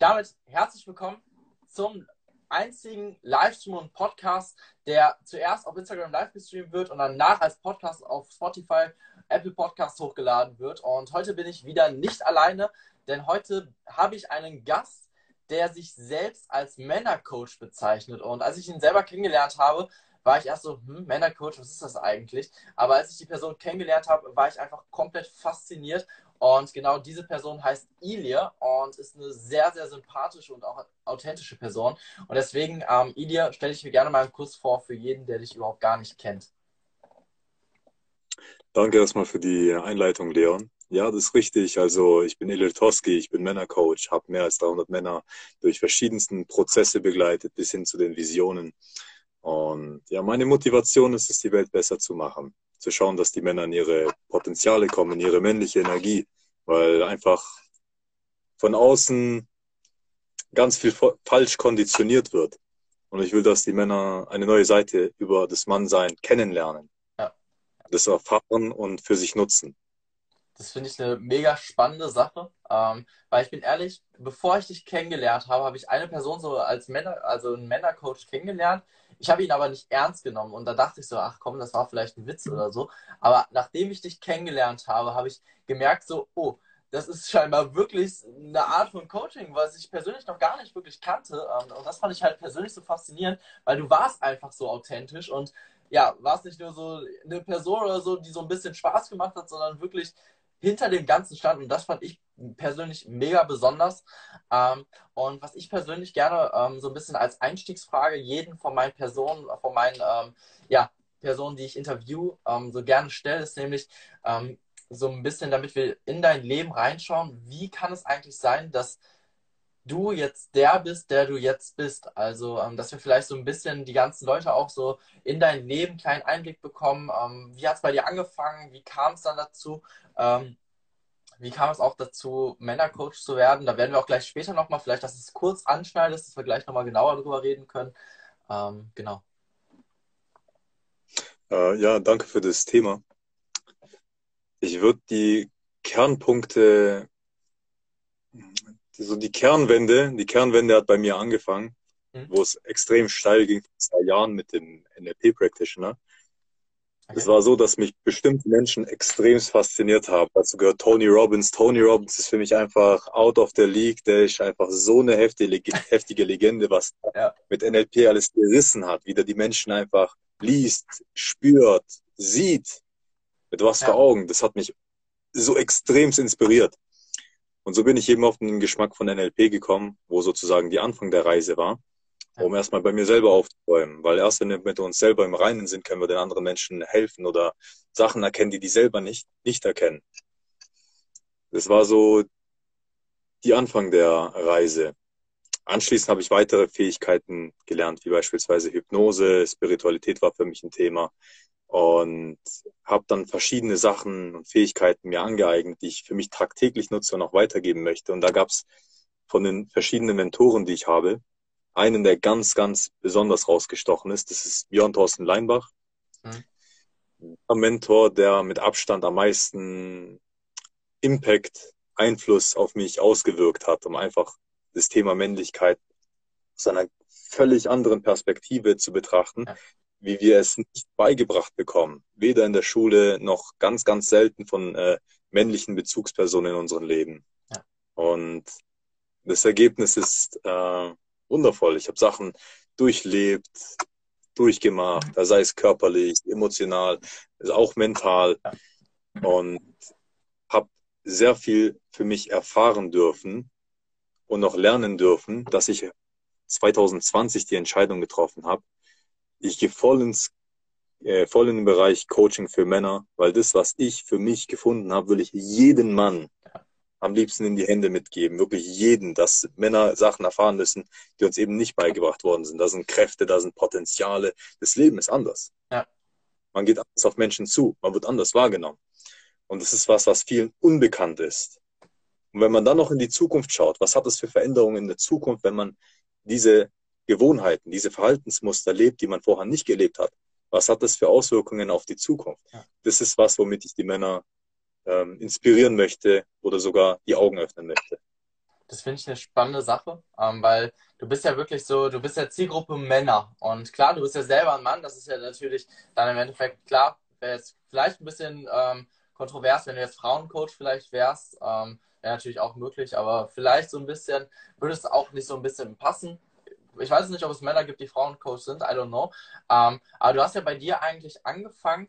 damit herzlich willkommen zum einzigen Livestream und Podcast, der zuerst auf Instagram live gestreamt wird und danach als Podcast auf Spotify, Apple Podcasts hochgeladen wird. Und heute bin ich wieder nicht alleine, denn heute habe ich einen Gast, der sich selbst als Männercoach bezeichnet. Und als ich ihn selber kennengelernt habe, war ich erst so, hm, Männercoach, was ist das eigentlich? Aber als ich die Person kennengelernt habe, war ich einfach komplett fasziniert. Und genau diese Person heißt Ilir und ist eine sehr, sehr sympathische und auch authentische Person. Und deswegen, ähm, Ilir, stelle ich mir gerne mal einen Kuss vor für jeden, der dich überhaupt gar nicht kennt. Danke erstmal für die Einleitung, Leon. Ja, das ist richtig. Also ich bin Ilir Toski, ich bin Männercoach, habe mehr als 300 Männer durch verschiedensten Prozesse begleitet, bis hin zu den Visionen. Und ja, meine Motivation ist es, die Welt besser zu machen. Zu schauen, dass die Männer in ihre Potenziale kommen, in ihre männliche Energie, weil einfach von außen ganz viel falsch konditioniert wird. Und ich will, dass die Männer eine neue Seite über das Mannsein kennenlernen. Ja. Das erfahren und für sich nutzen. Das finde ich eine mega spannende Sache, ähm, weil ich bin ehrlich, bevor ich dich kennengelernt habe, habe ich eine Person so als Männer, also einen Männercoach kennengelernt. Ich habe ihn aber nicht ernst genommen und da dachte ich so, ach komm, das war vielleicht ein Witz oder so. Aber nachdem ich dich kennengelernt habe, habe ich gemerkt so, oh, das ist scheinbar wirklich eine Art von Coaching, was ich persönlich noch gar nicht wirklich kannte. Ähm, und das fand ich halt persönlich so faszinierend, weil du warst einfach so authentisch und ja, warst nicht nur so eine Person oder so, die so ein bisschen Spaß gemacht hat, sondern wirklich hinter dem Ganzen stand und das fand ich persönlich mega besonders. Ähm, und was ich persönlich gerne ähm, so ein bisschen als Einstiegsfrage jeden von meinen Personen, von meinen ähm, ja, Personen, die ich interview, ähm, so gerne stelle, ist nämlich ähm, so ein bisschen, damit wir in dein Leben reinschauen, wie kann es eigentlich sein, dass du jetzt der bist, der du jetzt bist. Also, ähm, dass wir vielleicht so ein bisschen die ganzen Leute auch so in dein Leben einen kleinen Einblick bekommen. Ähm, wie hat es bei dir angefangen? Wie kam es dann dazu? Ähm, wie kam es auch dazu, Männercoach zu werden? Da werden wir auch gleich später nochmal, vielleicht, dass es kurz anschneidest, dass wir gleich nochmal genauer darüber reden können. Ähm, genau. Äh, ja, danke für das Thema. Ich würde die Kernpunkte so die Kernwende, die Kernwende hat bei mir angefangen, mhm. wo es extrem steil ging vor zwei Jahren mit dem NLP-Practitioner. Okay. Es war so, dass mich bestimmte Menschen extrem fasziniert haben. Dazu gehört Tony Robbins. Tony Robbins ist für mich einfach out of the league. Der ist einfach so eine heftige, heftige Legende, was ja. mit NLP alles gerissen hat. Wie der die Menschen einfach liest, spürt, sieht. Mit was ja. für Augen. Das hat mich so extrem inspiriert. Und so bin ich eben auf den Geschmack von NLP gekommen, wo sozusagen die Anfang der Reise war, um erstmal bei mir selber aufzuräumen. Weil erst wenn wir mit uns selber im Reinen sind, können wir den anderen Menschen helfen oder Sachen erkennen, die die selber nicht, nicht erkennen. Das war so die Anfang der Reise. Anschließend habe ich weitere Fähigkeiten gelernt, wie beispielsweise Hypnose, Spiritualität war für mich ein Thema und habe dann verschiedene Sachen und Fähigkeiten mir angeeignet, die ich für mich tagtäglich nutze und auch weitergeben möchte. Und da gab es von den verschiedenen Mentoren, die ich habe, einen, der ganz, ganz besonders rausgestochen ist. Das ist Björn Thorsten Leinbach. Mhm. Ein Mentor, der mit Abstand am meisten Impact, Einfluss auf mich ausgewirkt hat, um einfach das Thema Männlichkeit aus einer völlig anderen Perspektive zu betrachten, ja wie wir es nicht beigebracht bekommen. Weder in der Schule noch ganz, ganz selten von äh, männlichen Bezugspersonen in unserem Leben. Ja. Und das Ergebnis ist äh, wundervoll. Ich habe Sachen durchlebt, durchgemacht, da sei es körperlich, emotional, also auch mental. Ja. Und habe sehr viel für mich erfahren dürfen und noch lernen dürfen, dass ich 2020 die Entscheidung getroffen habe, ich gehe voll ins äh, voll in den Bereich Coaching für Männer, weil das, was ich für mich gefunden habe, will ich jeden Mann am liebsten in die Hände mitgeben. Wirklich jeden, dass Männer Sachen erfahren müssen, die uns eben nicht beigebracht worden sind. Da sind Kräfte, da sind Potenziale. Das Leben ist anders. Ja. Man geht anders auf Menschen zu, man wird anders wahrgenommen. Und das ist was, was vielen unbekannt ist. Und wenn man dann noch in die Zukunft schaut, was hat es für Veränderungen in der Zukunft, wenn man diese Gewohnheiten, diese Verhaltensmuster lebt, die man vorher nicht gelebt hat, was hat das für Auswirkungen auf die Zukunft? Das ist was, womit ich die Männer ähm, inspirieren möchte oder sogar die Augen öffnen möchte. Das finde ich eine spannende Sache, ähm, weil du bist ja wirklich so, du bist ja Zielgruppe Männer. Und klar, du bist ja selber ein Mann, das ist ja natürlich dann im Endeffekt klar, wäre jetzt vielleicht ein bisschen ähm, kontrovers, wenn du jetzt Frauencoach vielleicht wärst. Ähm, wäre natürlich auch möglich, aber vielleicht so ein bisschen, würde es auch nicht so ein bisschen passen. Ich weiß nicht, ob es Männer gibt, die Frauencoach sind, I don't know. Ähm, aber du hast ja bei dir eigentlich angefangen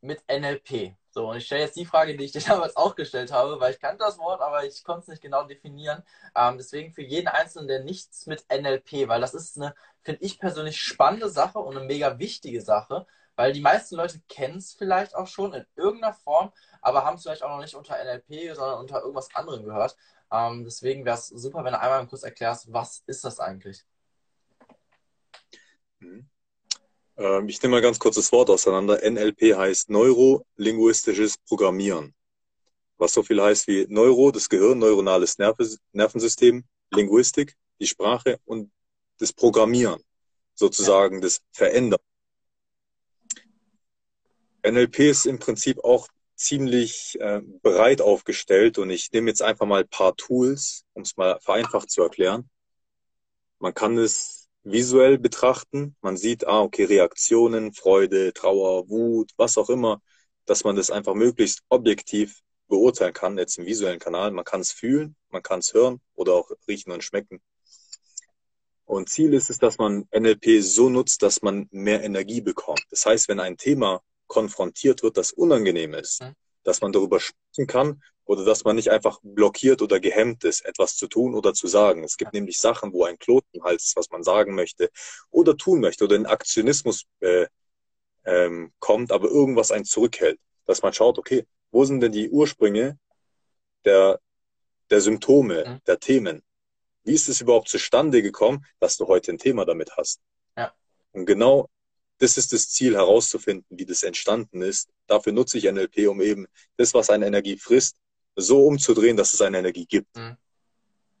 mit NLP. So, und ich stelle jetzt die Frage, die ich dir damals auch gestellt habe, weil ich kannte das Wort, aber ich konnte es nicht genau definieren. Ähm, deswegen für jeden Einzelnen, der nichts mit NLP, weil das ist eine, finde ich persönlich, spannende Sache und eine mega wichtige Sache, weil die meisten Leute kennen es vielleicht auch schon in irgendeiner Form, aber haben es vielleicht auch noch nicht unter NLP, sondern unter irgendwas anderem gehört. Ähm, deswegen wäre es super, wenn du einmal kurz erklärst, was ist das eigentlich? Mhm. Ähm, ich nehme mal ganz kurz das Wort auseinander. NLP heißt Neurolinguistisches Programmieren. Was so viel heißt wie Neuro, das Gehirn, neuronales Nervensystem, Linguistik, die Sprache und das Programmieren, sozusagen das Verändern. NLP ist im Prinzip auch ziemlich äh, breit aufgestellt und ich nehme jetzt einfach mal ein paar Tools, um es mal vereinfacht zu erklären. Man kann es visuell betrachten. Man sieht, ah, okay, Reaktionen, Freude, Trauer, Wut, was auch immer, dass man das einfach möglichst objektiv beurteilen kann, jetzt im visuellen Kanal. Man kann es fühlen, man kann es hören oder auch riechen und schmecken. Und Ziel ist es, dass man NLP so nutzt, dass man mehr Energie bekommt. Das heißt, wenn ein Thema konfrontiert wird, das unangenehm ist, mhm. dass man darüber sprechen kann oder dass man nicht einfach blockiert oder gehemmt ist, etwas zu tun oder zu sagen. Es gibt nämlich Sachen, wo ein Kloten im Hals ist, was man sagen möchte oder tun möchte oder in Aktionismus äh, ähm, kommt, aber irgendwas einen zurückhält. Dass man schaut, okay, wo sind denn die Ursprünge der, der Symptome, mhm. der Themen? Wie ist es überhaupt zustande gekommen, dass du heute ein Thema damit hast? Ja. Und genau das ist das Ziel herauszufinden, wie das entstanden ist. Dafür nutze ich NLP, um eben das, was eine Energie frisst, so umzudrehen, dass es eine Energie gibt. Mhm.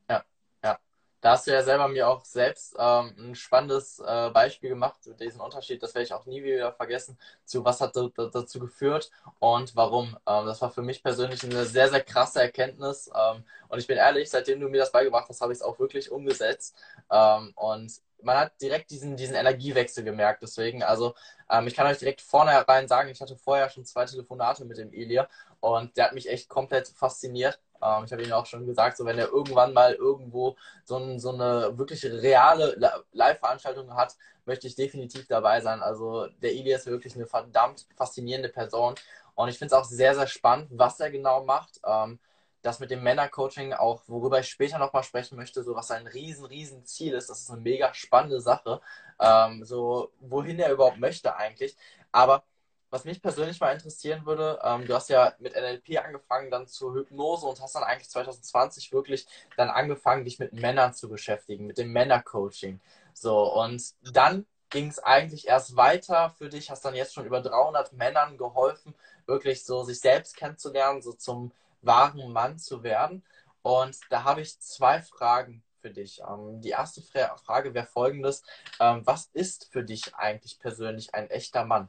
Ja, ja. Da hast du ja selber mir auch selbst ähm, ein spannendes äh, Beispiel gemacht, diesen Unterschied, das werde ich auch nie wieder vergessen, zu was hat dazu geführt und warum. Ähm, das war für mich persönlich eine sehr, sehr krasse Erkenntnis. Ähm, und ich bin ehrlich, seitdem du mir das beigebracht hast, habe ich es auch wirklich umgesetzt. Ähm, und man hat direkt diesen, diesen Energiewechsel gemerkt. Deswegen, also ähm, ich kann euch direkt vornherein sagen, ich hatte vorher schon zwei Telefonate mit dem Elia und der hat mich echt komplett fasziniert. Ähm, ich habe ihm auch schon gesagt, so wenn er irgendwann mal irgendwo so, ein, so eine wirklich reale Live-Veranstaltung hat, möchte ich definitiv dabei sein. Also der Elia ist wirklich eine verdammt faszinierende Person und ich finde es auch sehr, sehr spannend, was er genau macht. Ähm, das mit dem Männercoaching auch, worüber ich später nochmal sprechen möchte, so was ein riesen, riesen Ziel ist. Das ist eine mega spannende Sache. Ähm, so, wohin er überhaupt möchte eigentlich. Aber was mich persönlich mal interessieren würde, ähm, du hast ja mit NLP angefangen, dann zur Hypnose und hast dann eigentlich 2020 wirklich dann angefangen, dich mit Männern zu beschäftigen, mit dem Männercoaching. So, und dann ging es eigentlich erst weiter für dich, hast dann jetzt schon über 300 Männern geholfen, wirklich so sich selbst kennenzulernen, so zum wahren Mann zu werden. Und da habe ich zwei Fragen für dich. Ähm, die erste Frage wäre folgendes. Ähm, was ist für dich eigentlich persönlich ein echter Mann?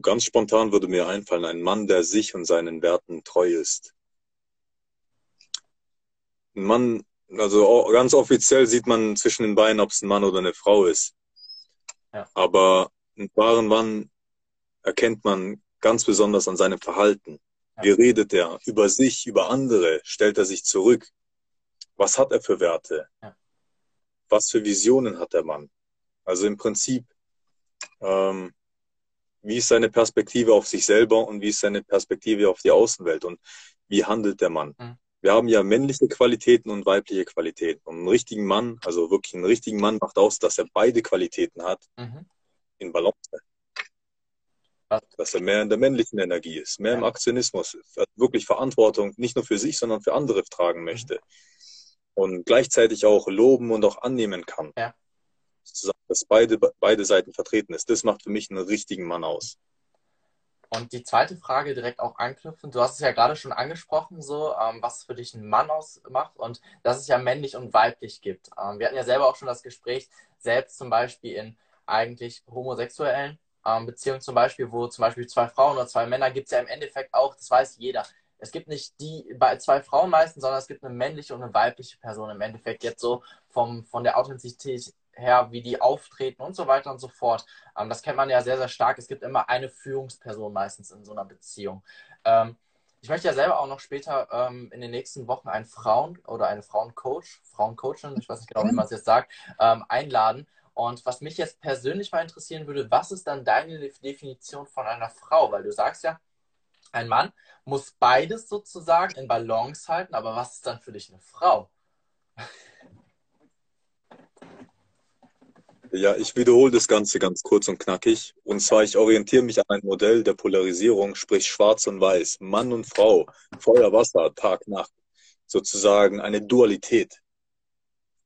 Ganz spontan würde mir einfallen, ein Mann, der sich und seinen Werten treu ist. Ein Mann, also ganz offiziell sieht man zwischen den Beinen, ob es ein Mann oder eine Frau ist. Ja. Aber einen wahren Mann erkennt man ganz besonders an seinem Verhalten. Ja. Wie redet er über sich, über andere? Stellt er sich zurück? Was hat er für Werte? Ja. Was für Visionen hat der Mann? Also im Prinzip, ähm, wie ist seine Perspektive auf sich selber und wie ist seine Perspektive auf die Außenwelt und wie handelt der Mann? Mhm wir haben ja männliche Qualitäten und weibliche Qualitäten. Und einen richtigen Mann, also wirklich einen richtigen Mann macht aus, dass er beide Qualitäten hat mhm. in Balance. Dass er mehr in der männlichen Energie ist, mehr ja. im Aktionismus, wirklich Verantwortung nicht nur für sich, sondern für andere tragen möchte. Mhm. Und gleichzeitig auch loben und auch annehmen kann. Ja. Dass beide, beide Seiten vertreten ist. Das macht für mich einen richtigen Mann aus. Und die zweite Frage direkt auch anknüpfen. Du hast es ja gerade schon angesprochen, so ähm, was für dich ein Mann ausmacht und dass es ja männlich und weiblich gibt. Ähm, wir hatten ja selber auch schon das Gespräch, selbst zum Beispiel in eigentlich homosexuellen ähm, Beziehungen zum Beispiel, wo zum Beispiel zwei Frauen oder zwei Männer gibt es ja im Endeffekt auch, das weiß jeder. Es gibt nicht die bei zwei Frauen meistens, sondern es gibt eine männliche und eine weibliche Person im Endeffekt jetzt so vom, von der Authentizität her, wie die auftreten und so weiter und so fort. Ähm, das kennt man ja sehr, sehr stark. Es gibt immer eine Führungsperson meistens in so einer Beziehung. Ähm, ich möchte ja selber auch noch später ähm, in den nächsten Wochen einen Frauen- oder eine Frauencoach, Frauencoachin, ich weiß nicht genau, wie man es jetzt sagt, ähm, einladen. Und was mich jetzt persönlich mal interessieren würde, was ist dann deine Definition von einer Frau? Weil du sagst ja, ein Mann muss beides sozusagen in Balance halten, aber was ist dann für dich eine Frau? Ja, ich wiederhole das Ganze ganz kurz und knackig. Und zwar, ich orientiere mich an ein Modell der Polarisierung, sprich Schwarz und Weiß, Mann und Frau, Feuer, Wasser, Tag, Nacht. Sozusagen eine Dualität.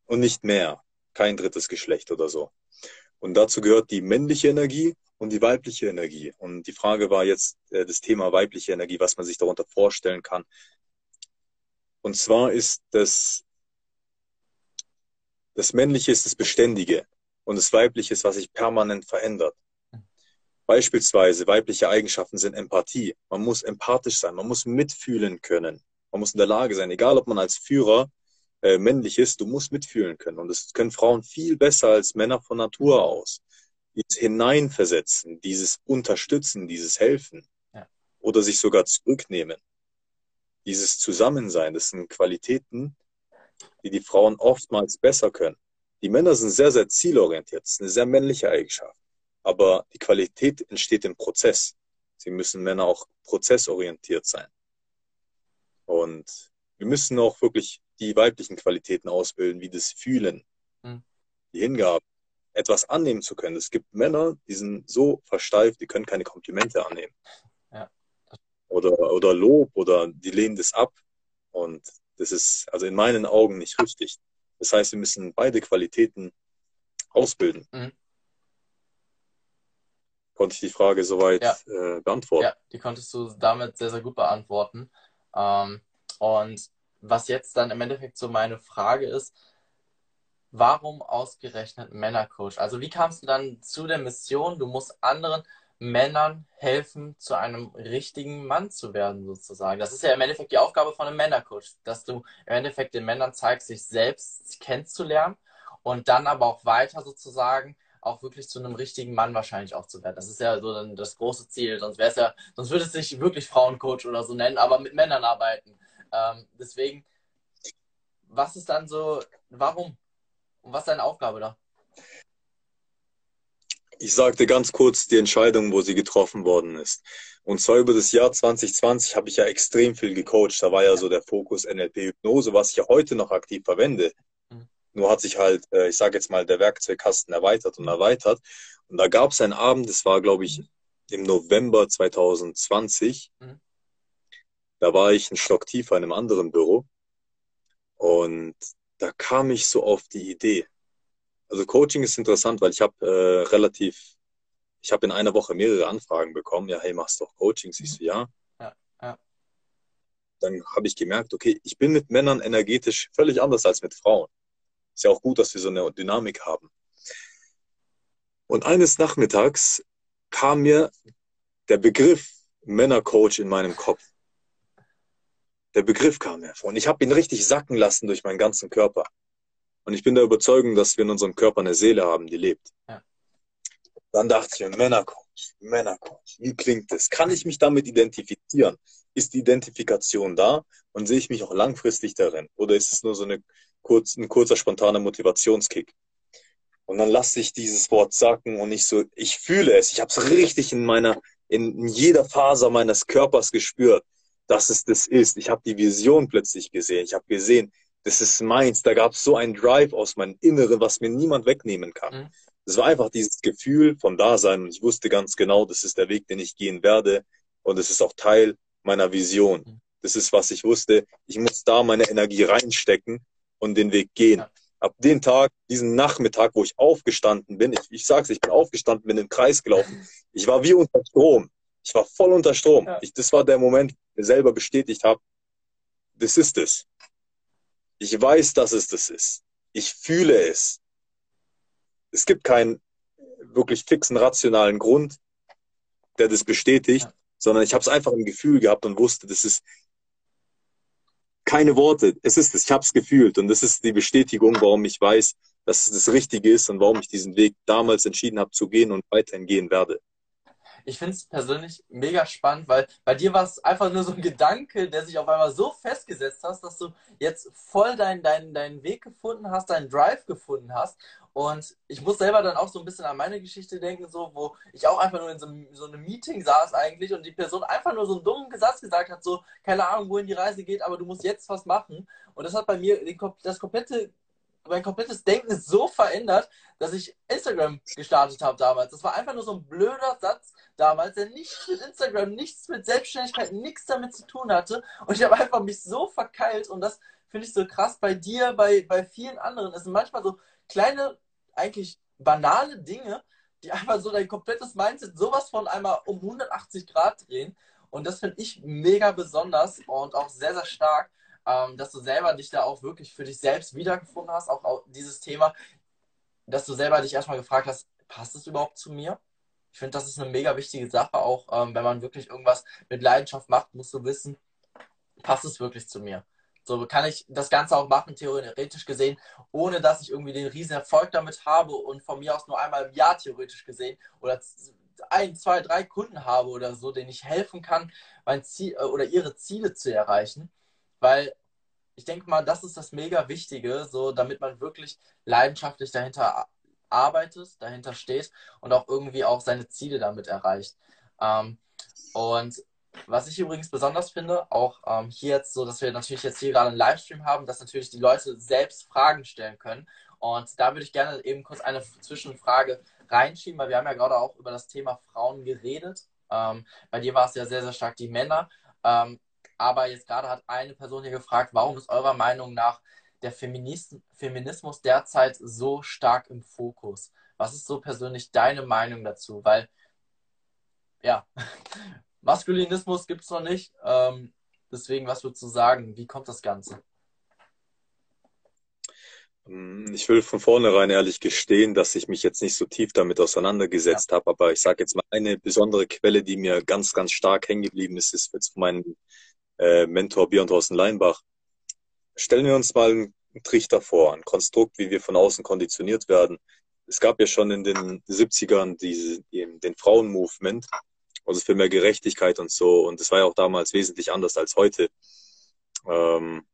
Und nicht mehr. Kein drittes Geschlecht oder so. Und dazu gehört die männliche Energie und die weibliche Energie. Und die Frage war jetzt äh, das Thema weibliche Energie, was man sich darunter vorstellen kann. Und zwar ist das, das Männliche ist das Beständige und das Weibliche ist, was sich permanent verändert. Beispielsweise weibliche Eigenschaften sind Empathie. Man muss empathisch sein, man muss mitfühlen können. Man muss in der Lage sein, egal ob man als Führer äh, männlich ist, du musst mitfühlen können. Und das können Frauen viel besser als Männer von Natur aus. Dieses Hineinversetzen, dieses Unterstützen, dieses Helfen ja. oder sich sogar zurücknehmen. Dieses Zusammensein, das sind Qualitäten, die die Frauen oftmals besser können. Die Männer sind sehr, sehr zielorientiert. Das ist eine sehr männliche Eigenschaft. Aber die Qualität entsteht im Prozess. Sie müssen Männer auch prozessorientiert sein. Und wir müssen auch wirklich die weiblichen Qualitäten ausbilden, wie das Fühlen, mhm. die Hingabe, etwas annehmen zu können. Es gibt Männer, die sind so versteift, die können keine Komplimente annehmen. Ja. Oder, oder Lob oder die lehnen das ab. Und das ist also in meinen Augen nicht richtig. Das heißt, wir müssen beide Qualitäten ausbilden. Mhm. Konnte ich die Frage soweit ja. äh, beantworten? Ja, die konntest du damit sehr, sehr gut beantworten. Ähm, und was jetzt dann im Endeffekt so meine Frage ist, warum ausgerechnet Männercoach? Also wie kamst du dann zu der Mission, du musst anderen Männern helfen, zu einem richtigen Mann zu werden, sozusagen. Das ist ja im Endeffekt die Aufgabe von einem Männercoach, dass du im Endeffekt den Männern zeigst, sich selbst kennenzulernen und dann aber auch weiter sozusagen auch wirklich zu einem richtigen Mann wahrscheinlich auch zu werden. Das ist ja so dann das große Ziel. Sonst wäre es ja, sonst würde es sich wirklich Frauencoach oder so nennen, aber mit Männern arbeiten. Ähm, deswegen, was ist dann so, warum? Und was ist deine Aufgabe da? Ich sagte ganz kurz die Entscheidung, wo sie getroffen worden ist. Und zwar über das Jahr 2020 habe ich ja extrem viel gecoacht. Da war ja so der Fokus NLP-Hypnose, was ich ja heute noch aktiv verwende. Mhm. Nur hat sich halt, äh, ich sage jetzt mal, der Werkzeugkasten erweitert und erweitert. Und da gab es einen Abend, das war, glaube ich, im November 2020. Mhm. Da war ich einen Stock tiefer in einem anderen Büro. Und da kam ich so auf die Idee. Also Coaching ist interessant, weil ich habe äh, relativ, ich habe in einer Woche mehrere Anfragen bekommen. Ja, hey, machst du auch Coachings? Ich so, ja. ja, ja. Dann habe ich gemerkt, okay, ich bin mit Männern energetisch völlig anders als mit Frauen. Ist ja auch gut, dass wir so eine Dynamik haben. Und eines Nachmittags kam mir der Begriff Männercoach in meinem Kopf. Der Begriff kam mir vor. Und ich habe ihn richtig sacken lassen durch meinen ganzen Körper. Und ich bin der Überzeugung, dass wir in unserem Körper eine Seele haben, die lebt. Ja. Dann dachte ich mir, Männercoach, Männercoach, wie klingt das? Kann ich mich damit identifizieren? Ist die Identifikation da und sehe ich mich auch langfristig darin? Oder ist es nur so eine kurz, ein kurzer, spontaner Motivationskick? Und dann lasse ich dieses Wort sacken und ich so, ich fühle es. Ich habe es richtig in meiner, in jeder Faser meines Körpers gespürt, dass es das ist. Ich habe die Vision plötzlich gesehen. Ich habe gesehen, das ist meins. Da gab es so einen Drive aus meinem Inneren, was mir niemand wegnehmen kann. Mhm. Es war einfach dieses Gefühl von Dasein und ich wusste ganz genau, das ist der Weg, den ich gehen werde und es ist auch Teil meiner Vision. Mhm. Das ist, was ich wusste. Ich muss da meine Energie reinstecken und den Weg gehen. Ja. Ab dem Tag, diesen Nachmittag, wo ich aufgestanden bin, ich, ich sag's, ich bin aufgestanden, bin im Kreis gelaufen. Ich war wie unter Strom. Ich war voll unter Strom. Ja. Ich, das war der Moment, wo ich mir selber bestätigt habe, das ist es. Ich weiß, dass es das ist. Ich fühle es. Es gibt keinen wirklich fixen, rationalen Grund, der das bestätigt, ja. sondern ich habe es einfach im Gefühl gehabt und wusste, das ist keine Worte. Es ist es. Ich habe es gefühlt und das ist die Bestätigung, warum ich weiß, dass es das Richtige ist und warum ich diesen Weg damals entschieden habe zu gehen und weiterhin gehen werde. Ich finde es persönlich mega spannend, weil bei dir war es einfach nur so ein Gedanke, der sich auf einmal so festgesetzt hast, dass du jetzt voll deinen dein, dein Weg gefunden hast, deinen Drive gefunden hast. Und ich muss selber dann auch so ein bisschen an meine Geschichte denken, so, wo ich auch einfach nur in so, so einem Meeting saß eigentlich und die Person einfach nur so einen dummen Satz gesagt hat, so, keine Ahnung, wohin die Reise geht, aber du musst jetzt was machen. Und das hat bei mir den, das komplette mein komplettes Denken ist so verändert, dass ich Instagram gestartet habe damals. Das war einfach nur so ein blöder Satz damals, der nichts mit Instagram, nichts mit Selbstständigkeit, nichts damit zu tun hatte. Und ich habe einfach mich so verkeilt und das finde ich so krass bei dir, bei, bei vielen anderen. Es sind manchmal so kleine, eigentlich banale Dinge, die einfach so dein komplettes Mindset sowas von einmal um 180 Grad drehen. Und das finde ich mega besonders und auch sehr, sehr stark ähm, dass du selber dich da auch wirklich für dich selbst wiedergefunden hast, auch, auch dieses Thema, dass du selber dich erstmal gefragt hast, passt es überhaupt zu mir? Ich finde, das ist eine mega wichtige Sache, auch ähm, wenn man wirklich irgendwas mit Leidenschaft macht, musst du wissen, passt es wirklich zu mir? So kann ich das Ganze auch machen, theoretisch gesehen, ohne dass ich irgendwie den riesen Erfolg damit habe und von mir aus nur einmal im Jahr theoretisch gesehen oder ein, zwei, drei Kunden habe oder so, denen ich helfen kann, mein Ziel äh, oder ihre Ziele zu erreichen. Weil ich denke mal, das ist das mega Wichtige, so damit man wirklich leidenschaftlich dahinter arbeitet, dahinter steht und auch irgendwie auch seine Ziele damit erreicht. Ähm, und was ich übrigens besonders finde, auch ähm, hier jetzt so, dass wir natürlich jetzt hier gerade einen Livestream haben, dass natürlich die Leute selbst Fragen stellen können. Und da würde ich gerne eben kurz eine Zwischenfrage reinschieben, weil wir haben ja gerade auch über das Thema Frauen geredet. Ähm, bei dir war es ja sehr, sehr stark die Männer. Ähm, aber jetzt gerade hat eine Person hier gefragt, warum ist eurer Meinung nach der Feminismus derzeit so stark im Fokus? Was ist so persönlich deine Meinung dazu? Weil, ja, Maskulinismus gibt es noch nicht. Ähm, deswegen, was würdest du sagen? Wie kommt das Ganze? Hm, ich will von vornherein ehrlich gestehen, dass ich mich jetzt nicht so tief damit auseinandergesetzt ja. habe, aber ich sage jetzt mal eine besondere Quelle, die mir ganz, ganz stark hängen geblieben ist, ist jetzt von meinem äh, Mentor Björn Thorsten Leinbach. Stellen wir uns mal einen Trichter vor, ein Konstrukt, wie wir von außen konditioniert werden. Es gab ja schon in den 70ern diese, den Frauenmovement, also für mehr Gerechtigkeit und so. Und das war ja auch damals wesentlich anders als heute. Ähm,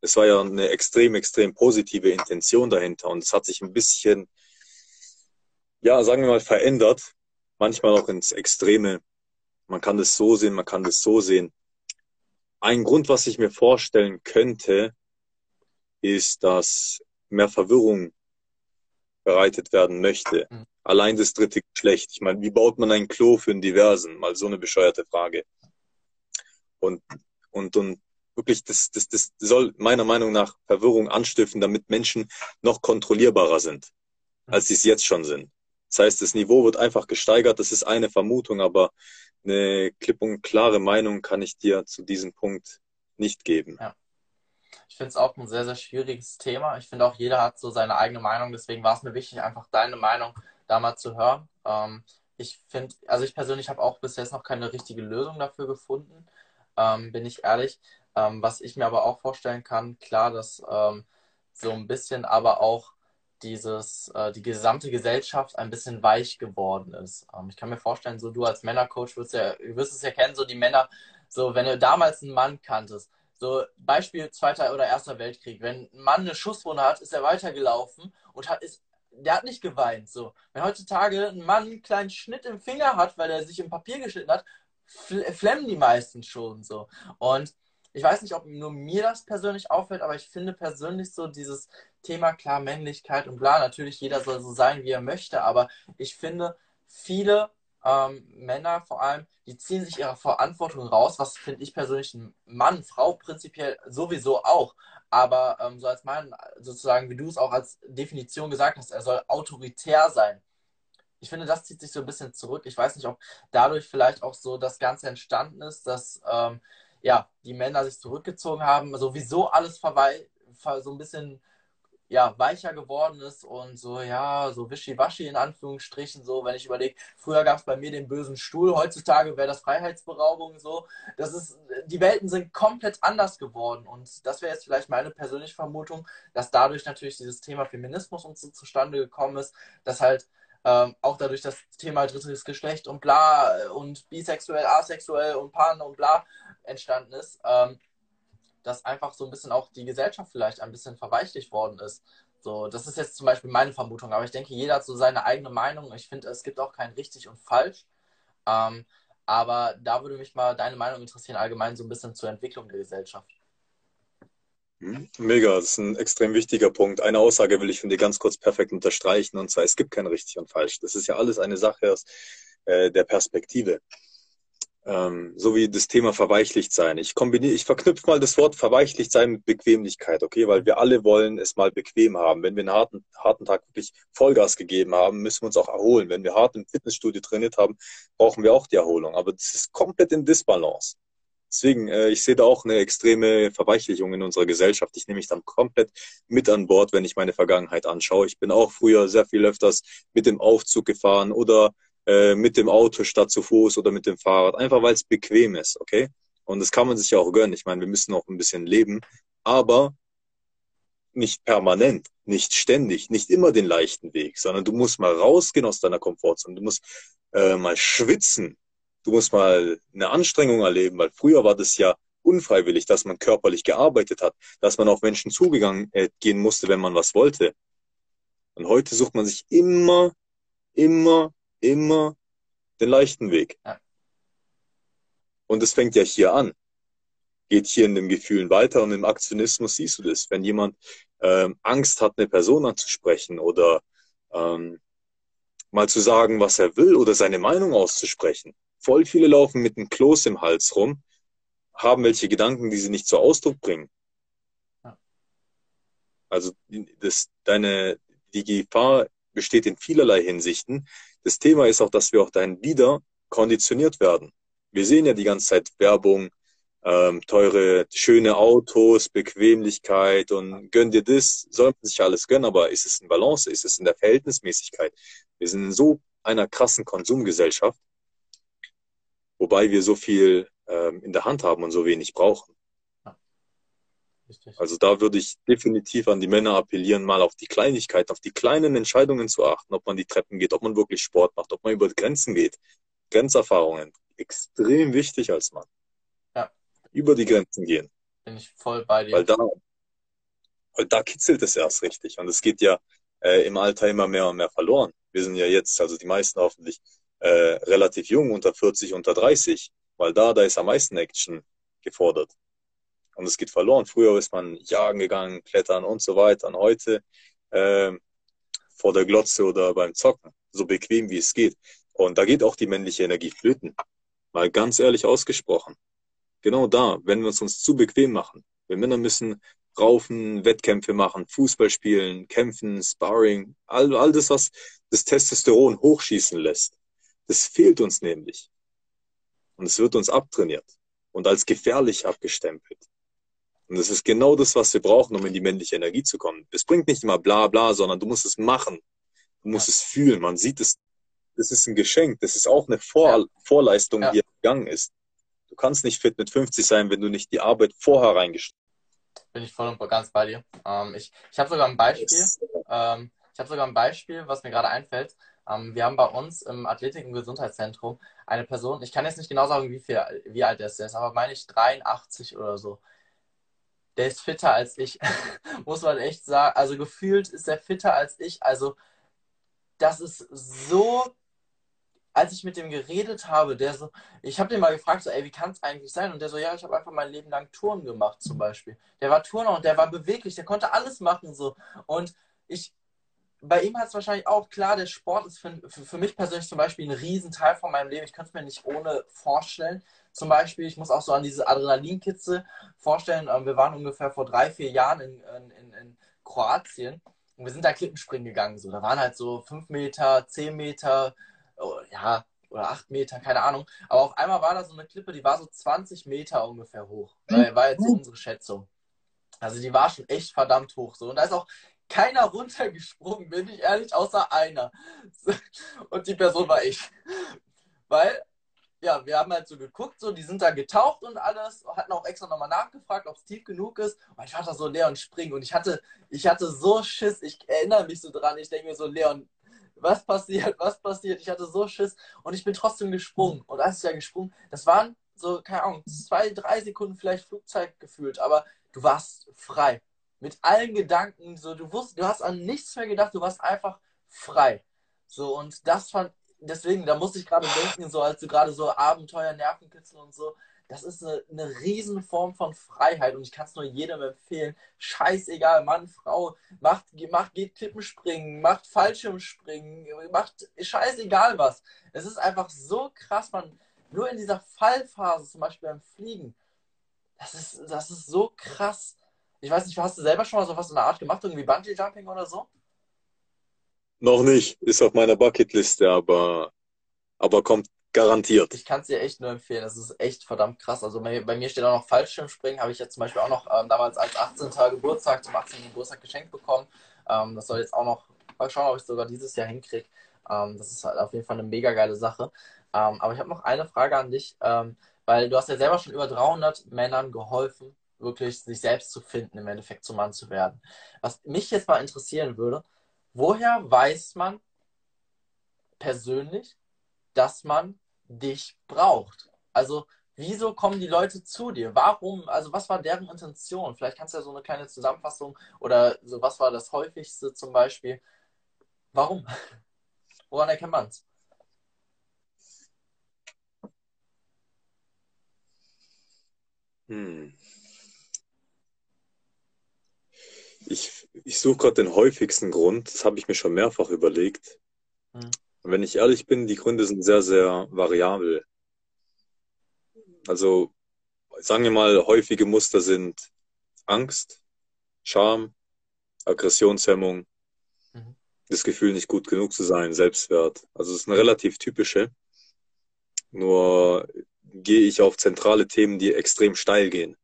es war ja eine extrem, extrem positive Intention dahinter und es hat sich ein bisschen, ja, sagen wir mal, verändert. Manchmal auch ins Extreme. Man kann das so sehen, man kann das so sehen. Ein Grund, was ich mir vorstellen könnte, ist, dass mehr Verwirrung bereitet werden möchte. Mhm. Allein das dritte Geschlecht. Ich meine, wie baut man ein Klo für einen Diversen? Mal so eine bescheuerte Frage. Und, und, und wirklich, das, das, das soll meiner Meinung nach Verwirrung anstiften, damit Menschen noch kontrollierbarer sind, mhm. als sie es jetzt schon sind. Das heißt, das Niveau wird einfach gesteigert. Das ist eine Vermutung, aber eine klipp und klare Meinung kann ich dir zu diesem Punkt nicht geben. Ja. Ich finde es auch ein sehr, sehr schwieriges Thema. Ich finde auch, jeder hat so seine eigene Meinung. Deswegen war es mir wichtig, einfach deine Meinung da mal zu hören. Ähm, ich finde, also ich persönlich habe auch bis jetzt noch keine richtige Lösung dafür gefunden, ähm, bin ich ehrlich. Ähm, was ich mir aber auch vorstellen kann, klar, dass ähm, so ein bisschen aber auch dieses, äh, die gesamte Gesellschaft ein bisschen weich geworden ist. Ähm, ich kann mir vorstellen, so du als Männercoach wirst ja, wirst es ja kennen, so die Männer, so wenn du damals einen Mann kanntest, so Beispiel Zweiter oder Erster Weltkrieg, wenn ein Mann eine Schusswunde hat, ist er weitergelaufen und hat, ist, der hat nicht geweint. So. Wenn heutzutage ein Mann einen kleinen Schnitt im Finger hat, weil er sich im Papier geschnitten hat, flemmen die meisten schon so. Und ich weiß nicht, ob nur mir das persönlich auffällt, aber ich finde persönlich so dieses Thema klar Männlichkeit und bla, natürlich jeder soll so sein, wie er möchte, aber ich finde, viele ähm, Männer vor allem, die ziehen sich ihrer Verantwortung raus, was finde ich persönlich ein Mann, Frau prinzipiell sowieso auch. Aber ähm, so als Mann, sozusagen, wie du es auch als Definition gesagt hast, er soll autoritär sein. Ich finde, das zieht sich so ein bisschen zurück. Ich weiß nicht, ob dadurch vielleicht auch so das Ganze entstanden ist, dass ähm, ja, die Männer sich zurückgezogen haben, sowieso alles so ein bisschen ja, weicher geworden ist und so, ja, so wischiwaschi in Anführungsstrichen, so, wenn ich überlege, früher gab es bei mir den bösen Stuhl, heutzutage wäre das Freiheitsberaubung, so, das ist, die Welten sind komplett anders geworden und das wäre jetzt vielleicht meine persönliche Vermutung, dass dadurch natürlich dieses Thema Feminismus uns so zustande gekommen ist, dass halt ähm, auch dadurch das Thema drittes Geschlecht und bla und bisexuell, asexuell und pan und bla entstanden ist. Ähm, dass einfach so ein bisschen auch die Gesellschaft vielleicht ein bisschen verweichlicht worden ist. So, das ist jetzt zum Beispiel meine Vermutung, aber ich denke, jeder hat so seine eigene Meinung. Ich finde, es gibt auch kein richtig und falsch. Ähm, aber da würde mich mal deine Meinung interessieren, allgemein so ein bisschen zur Entwicklung der Gesellschaft. Hm, mega, das ist ein extrem wichtiger Punkt. Eine Aussage will ich von dir ganz kurz perfekt unterstreichen, und zwar, es gibt kein richtig und falsch. Das ist ja alles eine Sache aus äh, der Perspektive ähm, so wie das Thema verweichlicht sein. Ich kombiniere, ich verknüpfe mal das Wort verweichlicht sein mit Bequemlichkeit, okay, weil wir alle wollen es mal bequem haben. Wenn wir einen harten, harten Tag wirklich Vollgas gegeben haben, müssen wir uns auch erholen. Wenn wir hart im Fitnessstudio trainiert haben, brauchen wir auch die Erholung. Aber das ist komplett in Disbalance. Deswegen, äh, ich sehe da auch eine extreme Verweichlichung in unserer Gesellschaft. Ich nehme mich dann komplett mit an Bord, wenn ich meine Vergangenheit anschaue. Ich bin auch früher sehr viel öfters mit dem Aufzug gefahren oder äh, mit dem Auto statt zu Fuß oder mit dem Fahrrad, einfach weil es bequem ist, okay? Und das kann man sich ja auch gönnen. Ich meine, wir müssen auch ein bisschen leben, aber nicht permanent, nicht ständig, nicht immer den leichten Weg, sondern du musst mal rausgehen aus deiner Komfortzone, du musst äh, mal schwitzen, du musst mal eine Anstrengung erleben, weil früher war das ja unfreiwillig, dass man körperlich gearbeitet hat, dass man auf Menschen zugegangen äh, gehen musste, wenn man was wollte. Und heute sucht man sich immer, immer immer den leichten Weg. Ja. Und es fängt ja hier an. Geht hier in den Gefühlen weiter und im Aktionismus siehst du das. Wenn jemand ähm, Angst hat, eine Person anzusprechen oder ähm, mal zu sagen, was er will oder seine Meinung auszusprechen. Voll viele laufen mit einem Kloß im Hals rum, haben welche Gedanken, die sie nicht zu Ausdruck bringen. Ja. Also das, deine, die Gefahr besteht in vielerlei Hinsichten. Das Thema ist auch, dass wir auch dahin wieder konditioniert werden. Wir sehen ja die ganze Zeit Werbung, ähm, teure, schöne Autos, Bequemlichkeit und gönn dir das, soll man sich alles gönnen, aber ist es in Balance, ist es in der Verhältnismäßigkeit? Wir sind in so einer krassen Konsumgesellschaft, wobei wir so viel ähm, in der Hand haben und so wenig brauchen. Richtig. Also da würde ich definitiv an die Männer appellieren, mal auf die Kleinigkeiten, auf die kleinen Entscheidungen zu achten, ob man die Treppen geht, ob man wirklich Sport macht, ob man über Grenzen geht. Grenzerfahrungen, extrem wichtig als Mann. Ja. Über die Grenzen gehen. Bin ich voll bei dir. Weil da, weil da kitzelt es erst richtig. Und es geht ja äh, im Alter immer mehr und mehr verloren. Wir sind ja jetzt, also die meisten hoffentlich, äh, relativ jung, unter 40, unter 30, weil da, da ist am meisten Action gefordert und es geht verloren. Früher ist man jagen gegangen, klettern und so weiter. Und heute äh, vor der Glotze oder beim Zocken, so bequem wie es geht. Und da geht auch die männliche Energie flöten. Mal ganz ehrlich ausgesprochen. Genau da, wenn wir es uns zu bequem machen. Wir Männer müssen raufen, Wettkämpfe machen, Fußball spielen, kämpfen, Sparring, all, all das, was das Testosteron hochschießen lässt. Das fehlt uns nämlich. Und es wird uns abtrainiert und als gefährlich abgestempelt. Und das ist genau das, was wir brauchen, um in die männliche Energie zu kommen. Es bringt nicht immer bla bla, sondern du musst es machen. Du musst ja. es fühlen. Man sieht es. Das ist ein Geschenk. Das ist auch eine Vor ja. Vorleistung, ja. die gegangen ist. Du kannst nicht fit mit 50 sein, wenn du nicht die Arbeit vorher reingestellt hast. Bin ich voll und ganz bei dir. Ähm, ich ich habe sogar ein Beispiel. Ähm, ich habe sogar ein Beispiel, was mir gerade einfällt. Ähm, wir haben bei uns im Athletik- und Gesundheitszentrum eine Person, ich kann jetzt nicht genau sagen, wie, viel, wie alt er ist, aber meine ich 83 oder so der ist fitter als ich. Muss man echt sagen. Also gefühlt ist er fitter als ich. Also das ist so, als ich mit dem geredet habe, der so, ich habe den mal gefragt, so, ey, wie kann es eigentlich sein? Und der so, ja, ich habe einfach mein Leben lang Touren gemacht zum Beispiel. Der war Turner und der war beweglich, der konnte alles machen so. Und ich, bei ihm hat es wahrscheinlich auch klar, der Sport ist für, für, für, mich persönlich zum Beispiel ein Riesenteil von meinem Leben. Ich könnte es mir nicht ohne vorstellen zum Beispiel. Ich muss auch so an diese Adrenalinkitze vorstellen. Ähm, wir waren ungefähr vor drei, vier Jahren in, in, in Kroatien und wir sind da Klippenspringen gegangen. So, da waren halt so fünf Meter, zehn Meter, oh, ja, oder acht Meter, keine Ahnung. Aber auf einmal war da so eine Klippe, die war so 20 Meter ungefähr hoch. War, war jetzt so unsere Schätzung. Also die war schon echt verdammt hoch. So. Und da ist auch keiner runtergesprungen, bin ich ehrlich, außer einer. Und die Person war ich. Weil, ja, wir haben halt so geguckt, so, die sind da getaucht und alles, hatten auch extra nochmal nachgefragt, ob es tief genug ist. Und ich war da so, Leon, springen. Und ich hatte, ich hatte so Schiss, ich erinnere mich so dran, ich denke mir so, Leon, was passiert, was passiert? Ich hatte so Schiss und ich bin trotzdem gesprungen. Und als ich ja gesprungen, das waren so, keine Ahnung, zwei, drei Sekunden vielleicht Flugzeit gefühlt, aber du warst frei. Mit allen Gedanken, so, du wusst, du hast an nichts mehr gedacht, du warst einfach frei. So, und das fand, deswegen, da musste ich gerade denken, so, als du gerade so Abenteuer, Nervenkitzel und so, das ist eine, eine Riesenform von Freiheit und ich kann es nur jedem empfehlen. Scheißegal, Mann, Frau, macht, macht, geht Klippenspringen, macht Fallschirmspringen, macht scheißegal was. Es ist einfach so krass, man, nur in dieser Fallphase, zum Beispiel beim Fliegen, das ist, das ist so krass. Ich weiß nicht, hast du selber schon mal so was in der Art gemacht, irgendwie Bungee Jumping oder so? Noch nicht, ist auf meiner Bucketliste, aber, aber kommt garantiert. Ich kann es dir echt nur empfehlen, das ist echt verdammt krass. Also bei, bei mir steht auch noch Fallschirmspringen, habe ich jetzt zum Beispiel auch noch ähm, damals als 18. Geburtstag, zum 18. Geburtstag geschenkt bekommen. Ähm, das soll jetzt auch noch, mal schauen, ob ich es sogar dieses Jahr hinkriege. Ähm, das ist halt auf jeden Fall eine mega geile Sache. Ähm, aber ich habe noch eine Frage an dich, ähm, weil du hast ja selber schon über 300 Männern geholfen, wirklich sich selbst zu finden, im Endeffekt zum Mann zu werden. Was mich jetzt mal interessieren würde, woher weiß man persönlich, dass man dich braucht? Also, wieso kommen die Leute zu dir? Warum, also was war deren Intention? Vielleicht kannst du ja so eine kleine Zusammenfassung oder so, was war das häufigste zum Beispiel? Warum? Woran erkennt man es? Hm. Ich, ich suche gerade den häufigsten Grund. Das habe ich mir schon mehrfach überlegt. Hm. wenn ich ehrlich bin, die Gründe sind sehr, sehr variabel. Also sagen wir mal, häufige Muster sind Angst, Scham, Aggressionshemmung, mhm. das Gefühl, nicht gut genug zu sein, Selbstwert. Also es ist eine relativ typische. Nur gehe ich auf zentrale Themen, die extrem steil gehen.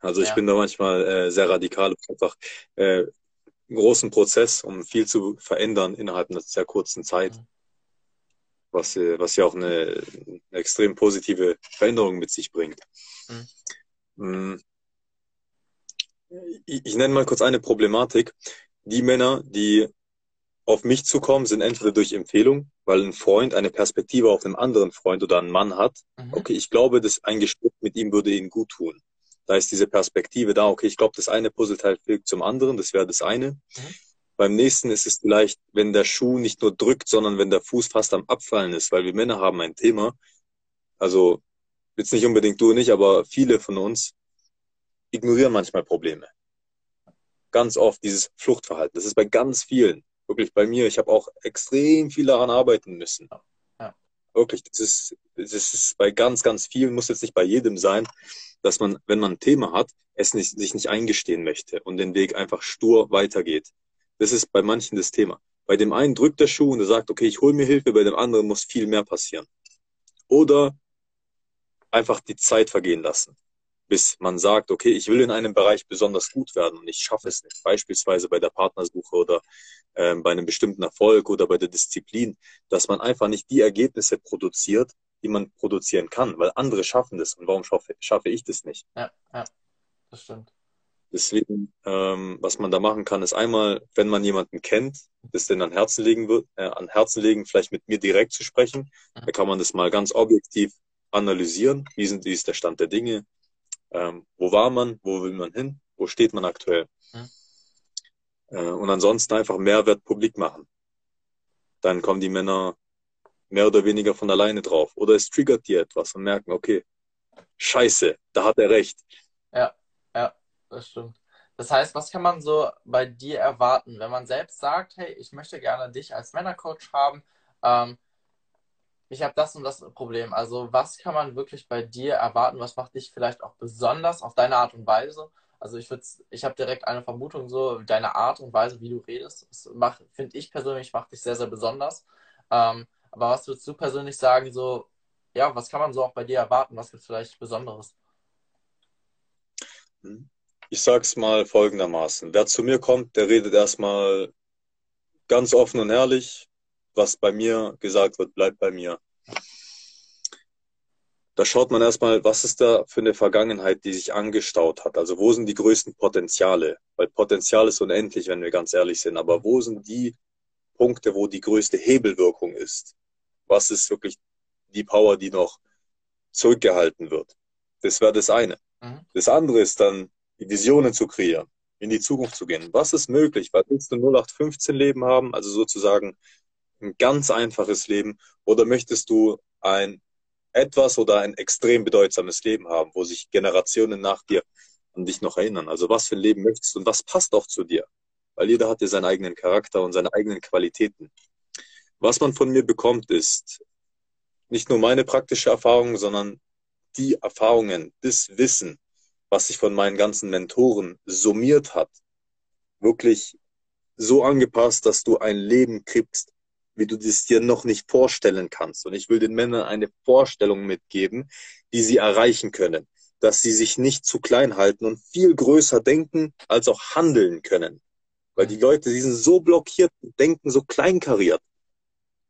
Also ich ja. bin da manchmal äh, sehr radikal, einfach äh, einen großen Prozess, um viel zu verändern innerhalb einer sehr kurzen Zeit. Mhm. Was, äh, was ja auch eine, eine, extrem positive Veränderung mit sich bringt. Mhm. Mm. Ich, ich nenne mal kurz eine Problematik. Die Männer, die auf mich zukommen, sind entweder durch Empfehlung, weil ein Freund eine Perspektive auf einen anderen Freund oder einen Mann hat. Mhm. Okay, ich glaube, dass ein Gespräch mit ihm würde ihnen gut tun. Da ist diese Perspektive da. Okay, ich glaube, das eine Puzzleteil fügt zum anderen. Das wäre das eine. Mhm. Beim nächsten ist es vielleicht, wenn der Schuh nicht nur drückt, sondern wenn der Fuß fast am Abfallen ist, weil wir Männer haben ein Thema. Also jetzt nicht unbedingt du und ich, aber viele von uns ignorieren manchmal Probleme. Ganz oft dieses Fluchtverhalten. Das ist bei ganz vielen wirklich bei mir, ich habe auch extrem viel daran arbeiten müssen. Ja. Wirklich, das ist, das ist bei ganz, ganz vielen, muss jetzt nicht bei jedem sein, dass man, wenn man ein Thema hat, es nicht, sich nicht eingestehen möchte und den Weg einfach stur weitergeht. Das ist bei manchen das Thema. Bei dem einen drückt der Schuh und er sagt, okay, ich hole mir Hilfe, bei dem anderen muss viel mehr passieren. Oder einfach die Zeit vergehen lassen bis man sagt, okay, ich will in einem Bereich besonders gut werden und ich schaffe es nicht. Beispielsweise bei der Partnersuche oder ähm, bei einem bestimmten Erfolg oder bei der Disziplin, dass man einfach nicht die Ergebnisse produziert, die man produzieren kann, weil andere schaffen das und warum schaffe, schaffe ich das nicht? Ja, ja, das stimmt. Deswegen, ähm, was man da machen kann, ist einmal, wenn man jemanden kennt, das denn an Herzen legen wird, äh, an Herzen legen, vielleicht mit mir direkt zu sprechen. Mhm. Da kann man das mal ganz objektiv analysieren. Wie, sind, wie ist der Stand der Dinge? Ähm, wo war man? Wo will man hin? Wo steht man aktuell? Mhm. Äh, und ansonsten einfach Mehrwert publik machen. Dann kommen die Männer mehr oder weniger von alleine drauf. Oder es triggert die etwas und merken, okay, scheiße, da hat er recht. Ja, ja, das stimmt. Das heißt, was kann man so bei dir erwarten, wenn man selbst sagt, hey, ich möchte gerne dich als Männercoach haben, ähm, ich habe das und das Problem. Also was kann man wirklich bei dir erwarten? Was macht dich vielleicht auch besonders auf deine Art und Weise? Also ich würde, ich habe direkt eine Vermutung so, deine Art und Weise, wie du redest, finde ich persönlich, macht dich sehr, sehr besonders. Ähm, aber was würdest du persönlich sagen, so, ja, was kann man so auch bei dir erwarten? Was gibt es vielleicht Besonderes? Ich sag's mal folgendermaßen. Wer zu mir kommt, der redet erstmal ganz offen und ehrlich. Was bei mir gesagt wird, bleibt bei mir. Da schaut man erstmal, was ist da für eine Vergangenheit, die sich angestaut hat. Also wo sind die größten Potenziale? Weil Potenzial ist unendlich, wenn wir ganz ehrlich sind. Aber wo sind die Punkte, wo die größte Hebelwirkung ist? Was ist wirklich die Power, die noch zurückgehalten wird? Das wäre das eine. Mhm. Das andere ist dann, die Visionen zu kreieren, in die Zukunft zu gehen. Was ist möglich? Was willst du 0815 Leben haben? Also sozusagen ein ganz einfaches Leben? Oder möchtest du ein etwas oder ein extrem bedeutsames Leben haben, wo sich Generationen nach dir an dich noch erinnern. Also was für ein Leben möchtest du und was passt auch zu dir? Weil jeder hat ja seinen eigenen Charakter und seine eigenen Qualitäten. Was man von mir bekommt, ist nicht nur meine praktische Erfahrung, sondern die Erfahrungen, das Wissen, was sich von meinen ganzen Mentoren summiert hat, wirklich so angepasst, dass du ein Leben kriegst, wie du das dir noch nicht vorstellen kannst. Und ich will den Männern eine Vorstellung mitgeben, die sie erreichen können, dass sie sich nicht zu klein halten und viel größer denken, als auch handeln können. Weil die Leute, die sind so blockiert, denken so kleinkariert.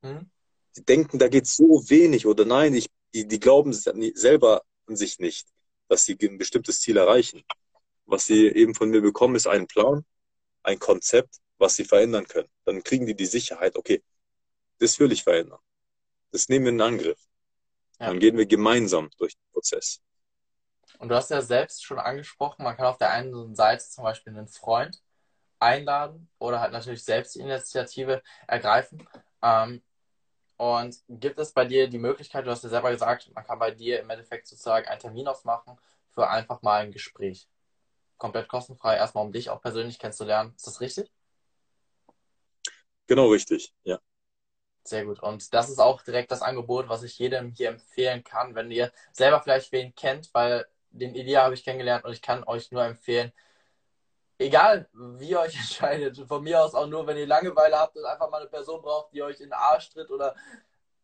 Mhm. Die denken, da geht so wenig oder nein, ich, die, die glauben selber an sich nicht, dass sie ein bestimmtes Ziel erreichen. Was sie eben von mir bekommen, ist ein Plan, ein Konzept, was sie verändern können. Dann kriegen die die Sicherheit, okay, das will ich verändern. Das nehmen wir in Angriff. Ja. Dann gehen wir gemeinsam durch den Prozess. Und du hast ja selbst schon angesprochen, man kann auf der einen Seite zum Beispiel einen Freund einladen oder halt natürlich selbst die Initiative ergreifen. Ähm, und gibt es bei dir die Möglichkeit, du hast ja selber gesagt, man kann bei dir im Endeffekt sozusagen einen Termin ausmachen für einfach mal ein Gespräch. Komplett kostenfrei, erstmal um dich auch persönlich kennenzulernen. Ist das richtig? Genau richtig, ja. Sehr gut. Und das ist auch direkt das Angebot, was ich jedem hier empfehlen kann, wenn ihr selber vielleicht wen kennt, weil den Elia habe ich kennengelernt und ich kann euch nur empfehlen, egal wie ihr euch entscheidet, von mir aus auch nur, wenn ihr Langeweile habt und einfach mal eine Person braucht, die euch in den Arsch tritt oder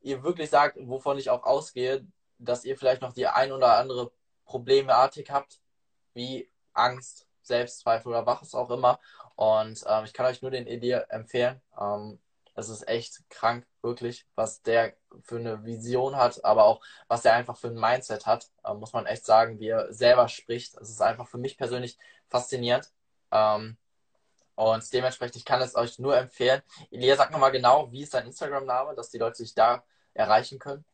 ihr wirklich sagt, wovon ich auch ausgehe, dass ihr vielleicht noch die ein oder andere Problematik habt, wie Angst, Selbstzweifel oder was auch immer. Und ähm, ich kann euch nur den Elia empfehlen. Ähm, es ist echt krank, wirklich, was der für eine Vision hat, aber auch was er einfach für ein Mindset hat, äh, muss man echt sagen, wie er selber spricht. Es ist einfach für mich persönlich faszinierend. Ähm, und dementsprechend, ich kann es euch nur empfehlen. Elia, sag nochmal genau, wie ist dein Instagram-Name, dass die Leute sich da erreichen können?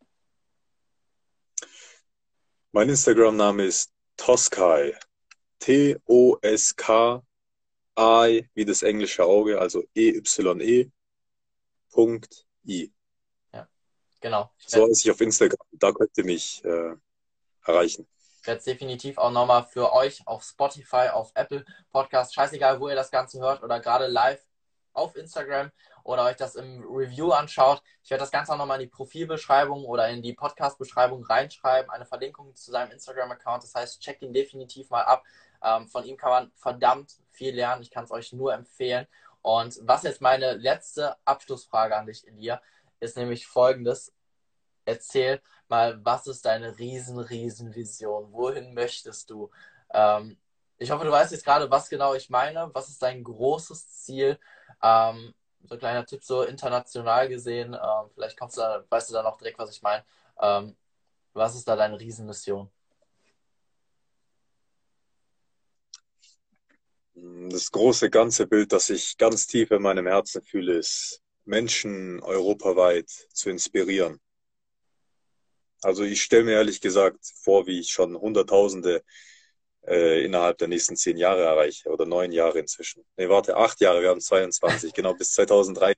Mein Instagram-Name ist Toskai. T-O-S-K-I wie das englische Auge, also E-Y-E I. Ja, genau. so heiße ich auf Instagram. Da könnt ihr mich äh, erreichen. Ich werde es definitiv auch nochmal für euch auf Spotify, auf Apple Podcast, scheißegal, wo ihr das Ganze hört oder gerade live auf Instagram oder euch das im Review anschaut. Ich werde das Ganze auch nochmal in die Profilbeschreibung oder in die Podcast-Beschreibung reinschreiben, eine Verlinkung zu seinem Instagram-Account. Das heißt, checkt ihn definitiv mal ab. Ähm, von ihm kann man verdammt viel lernen. Ich kann es euch nur empfehlen. Und was jetzt meine letzte Abschlussfrage an dich, Elia, ist nämlich folgendes. Erzähl mal, was ist deine riesen, riesen Vision? Wohin möchtest du? Ähm, ich hoffe, du weißt jetzt gerade, was genau ich meine. Was ist dein großes Ziel? Ähm, so ein kleiner Tipp, so international gesehen. Ähm, vielleicht kommst du da, weißt du dann auch direkt, was ich meine. Ähm, was ist da deine Riesenmission? Das große ganze Bild, das ich ganz tief in meinem Herzen fühle, ist, Menschen europaweit zu inspirieren. Also ich stelle mir ehrlich gesagt vor, wie ich schon Hunderttausende äh, innerhalb der nächsten zehn Jahre erreiche oder neun Jahre inzwischen. Nee, warte, acht Jahre, wir haben 22. genau, bis 2003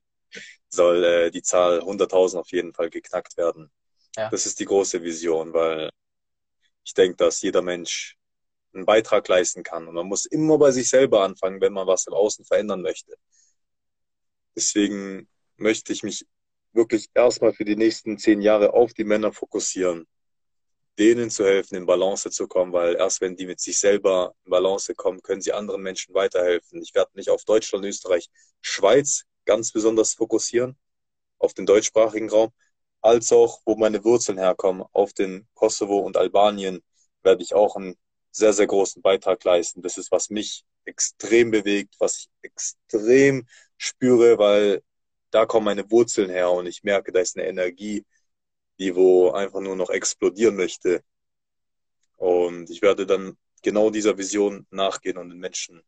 soll äh, die Zahl 100.000 auf jeden Fall geknackt werden. Ja. Das ist die große Vision, weil ich denke, dass jeder Mensch einen Beitrag leisten kann. Und man muss immer bei sich selber anfangen, wenn man was im Außen verändern möchte. Deswegen möchte ich mich wirklich erstmal für die nächsten zehn Jahre auf die Männer fokussieren, denen zu helfen, in Balance zu kommen, weil erst wenn die mit sich selber in Balance kommen, können sie anderen Menschen weiterhelfen. Ich werde mich auf Deutschland, Österreich, Schweiz ganz besonders fokussieren, auf den deutschsprachigen Raum, als auch, wo meine Wurzeln herkommen, auf den Kosovo und Albanien werde ich auch einen sehr, sehr großen Beitrag leisten. Das ist, was mich extrem bewegt, was ich extrem spüre, weil da kommen meine Wurzeln her und ich merke, da ist eine Energie, die wo einfach nur noch explodieren möchte. Und ich werde dann genau dieser Vision nachgehen und den Menschen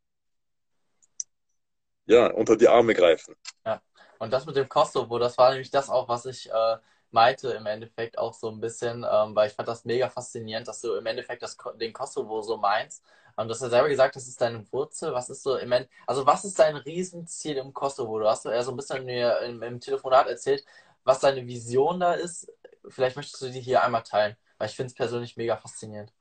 ja, unter die Arme greifen. Ja, und das mit dem Kosovo, das war nämlich das auch, was ich äh, meinte im Endeffekt auch so ein bisschen, ähm, weil ich fand das mega faszinierend, dass du im Endeffekt das, den Kosovo so meinst. Und du hast ja selber gesagt, das ist deine Wurzel. Was ist so im Endeffekt, also was ist dein Riesenziel im Kosovo? Du hast ja so ein bisschen mir im, im Telefonat erzählt, was deine Vision da ist. Vielleicht möchtest du die hier einmal teilen, weil ich finde es persönlich mega faszinierend.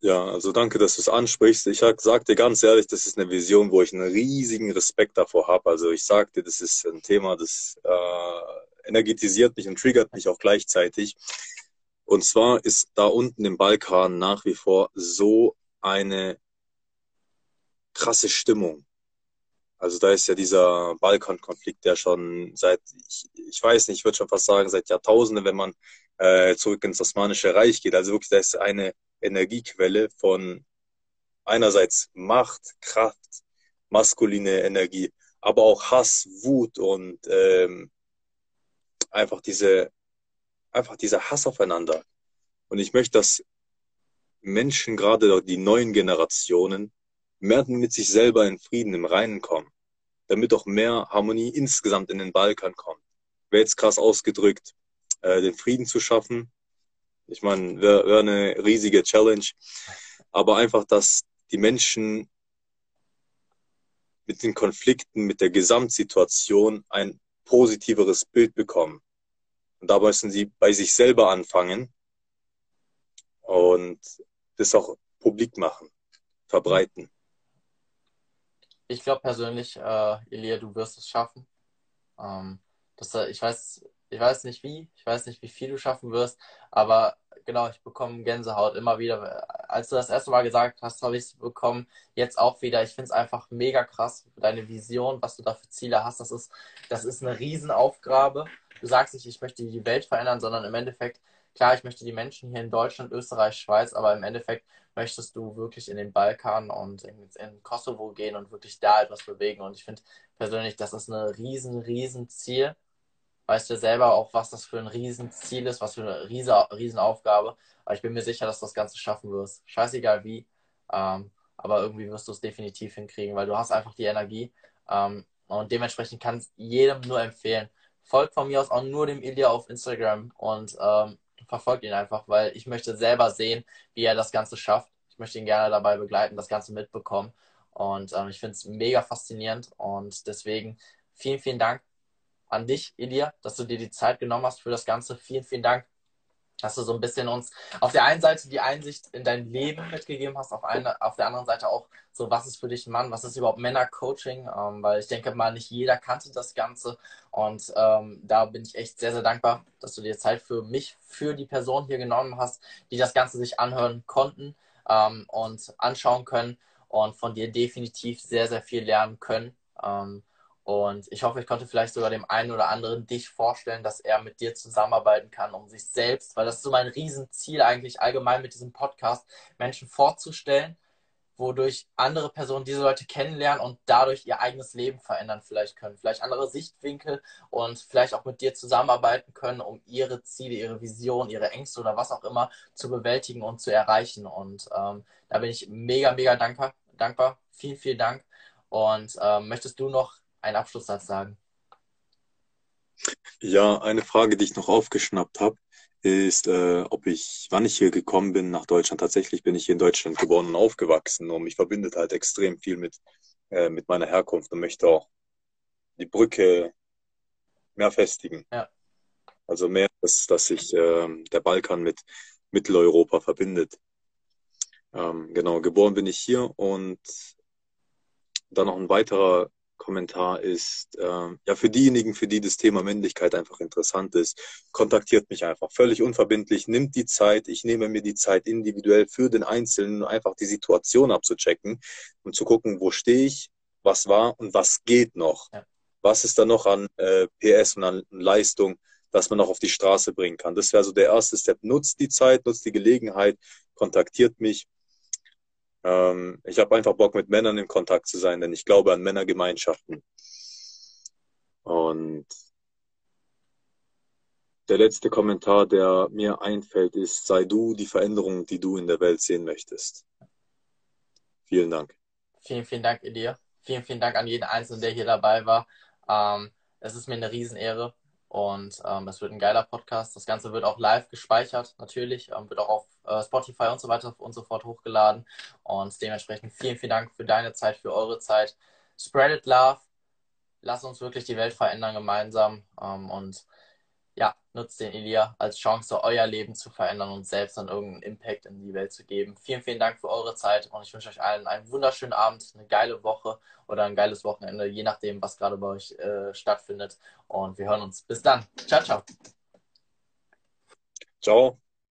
Ja, also danke, dass du es ansprichst. Ich sag dir ganz ehrlich, das ist eine Vision, wo ich einen riesigen Respekt davor habe. Also ich sag dir, das ist ein Thema, das äh, energetisiert mich und triggert mich auch gleichzeitig. Und zwar ist da unten im Balkan nach wie vor so eine krasse Stimmung. Also da ist ja dieser Balkankonflikt, der schon seit, ich, ich weiß nicht, ich würde schon fast sagen, seit Jahrtausenden, wenn man äh, zurück ins Osmanische Reich geht. Also wirklich, da ist eine Energiequelle von einerseits Macht, Kraft, maskuline Energie, aber auch Hass, Wut und ähm, einfach diese einfach dieser Hass aufeinander. Und ich möchte, dass Menschen, gerade die neuen Generationen, mehr mit sich selber in Frieden, im Reinen kommen, damit auch mehr Harmonie insgesamt in den Balkan kommt. Wäre jetzt krass ausgedrückt, äh, den Frieden zu schaffen, ich meine, wäre wär eine riesige Challenge. Aber einfach, dass die Menschen mit den Konflikten, mit der Gesamtsituation ein positiveres Bild bekommen. Und da müssen sie bei sich selber anfangen und das auch publik machen, verbreiten. Ich glaube persönlich, äh, Elia, du wirst es schaffen. Ähm, das, ich weiß, ich weiß nicht wie, ich weiß nicht, wie viel du schaffen wirst, aber genau, ich bekomme Gänsehaut immer wieder. Als du das erste Mal gesagt hast, habe ich es bekommen. Jetzt auch wieder. Ich finde es einfach mega krass, deine Vision, was du da für Ziele hast. Das ist, das ist eine Riesenaufgabe. Du sagst nicht, ich möchte die Welt verändern, sondern im Endeffekt, klar, ich möchte die Menschen hier in Deutschland, Österreich, Schweiz, aber im Endeffekt möchtest du wirklich in den Balkan und in, in Kosovo gehen und wirklich da etwas bewegen. Und ich finde persönlich, das ist ein riesen, riesen Ziel weißt du selber auch, was das für ein Riesenziel ist, was für eine riesen, Riesenaufgabe. Aber ich bin mir sicher, dass du das Ganze schaffen wirst. Scheißegal wie. Ähm, aber irgendwie wirst du es definitiv hinkriegen, weil du hast einfach die Energie. Ähm, und dementsprechend kann es jedem nur empfehlen. Folgt von mir aus auch nur dem Ilya auf Instagram und ähm, verfolgt ihn einfach, weil ich möchte selber sehen, wie er das Ganze schafft. Ich möchte ihn gerne dabei begleiten, das Ganze mitbekommen. Und ähm, ich finde es mega faszinierend. Und deswegen vielen, vielen Dank an dich, Elia, dass du dir die Zeit genommen hast für das Ganze. Vielen, vielen Dank, dass du so ein bisschen uns auf der einen Seite die Einsicht in dein Leben mitgegeben hast, auf, eine, auf der anderen Seite auch so, was ist für dich ein Mann, was ist überhaupt Männercoaching, ähm, weil ich denke mal, nicht jeder kannte das Ganze und ähm, da bin ich echt sehr, sehr dankbar, dass du dir Zeit für mich, für die Person hier genommen hast, die das Ganze sich anhören konnten ähm, und anschauen können und von dir definitiv sehr, sehr viel lernen können. Ähm, und ich hoffe, ich konnte vielleicht sogar dem einen oder anderen dich vorstellen, dass er mit dir zusammenarbeiten kann, um sich selbst, weil das ist so mein Riesenziel eigentlich allgemein mit diesem Podcast, Menschen vorzustellen, wodurch andere Personen diese Leute kennenlernen und dadurch ihr eigenes Leben verändern vielleicht können. Vielleicht andere Sichtwinkel und vielleicht auch mit dir zusammenarbeiten können, um ihre Ziele, ihre Vision, ihre Ängste oder was auch immer zu bewältigen und zu erreichen. Und ähm, da bin ich mega, mega dankbar. dankbar. Vielen, vielen Dank. Und ähm, möchtest du noch einen Abschlusssatz sagen? Ja, eine Frage, die ich noch aufgeschnappt habe, ist, äh, ob ich, wann ich hier gekommen bin nach Deutschland. Tatsächlich bin ich hier in Deutschland geboren und aufgewachsen und mich verbindet halt extrem viel mit, äh, mit meiner Herkunft und möchte auch die Brücke mehr festigen. Ja. Also mehr, dass, dass sich äh, der Balkan mit Mitteleuropa verbindet. Ähm, genau, geboren bin ich hier und dann noch ein weiterer Kommentar ist, äh, ja, für diejenigen, für die das Thema Männlichkeit einfach interessant ist, kontaktiert mich einfach völlig unverbindlich, nimmt die Zeit, ich nehme mir die Zeit individuell für den Einzelnen, einfach die Situation abzuchecken und zu gucken, wo stehe ich, was war und was geht noch. Ja. Was ist da noch an äh, PS und an Leistung, dass man auch auf die Straße bringen kann. Das wäre so der erste Step. Nutzt die Zeit, nutzt die Gelegenheit, kontaktiert mich. Ähm, ich habe einfach Bock, mit Männern in Kontakt zu sein, denn ich glaube an Männergemeinschaften. Und der letzte Kommentar, der mir einfällt, ist, sei du die Veränderung, die du in der Welt sehen möchtest. Vielen Dank. Vielen, vielen Dank, Elia. Vielen, vielen Dank an jeden Einzelnen, der hier dabei war. Ähm, es ist mir eine Riesenehre und ähm, es wird ein geiler Podcast. Das Ganze wird auch live gespeichert, natürlich, ähm, wird auch auf äh, Spotify und so weiter und so fort hochgeladen. Und dementsprechend vielen, vielen Dank für deine Zeit, für eure Zeit. Spread it love. Lass uns wirklich die Welt verändern gemeinsam. Ähm, und ja, nutzt den Elia als Chance, euer Leben zu verändern und selbst dann irgendeinen Impact in die Welt zu geben. Vielen, vielen Dank für eure Zeit und ich wünsche euch allen einen wunderschönen Abend, eine geile Woche oder ein geiles Wochenende, je nachdem, was gerade bei euch äh, stattfindet. Und wir hören uns. Bis dann. Ciao, ciao. Ciao.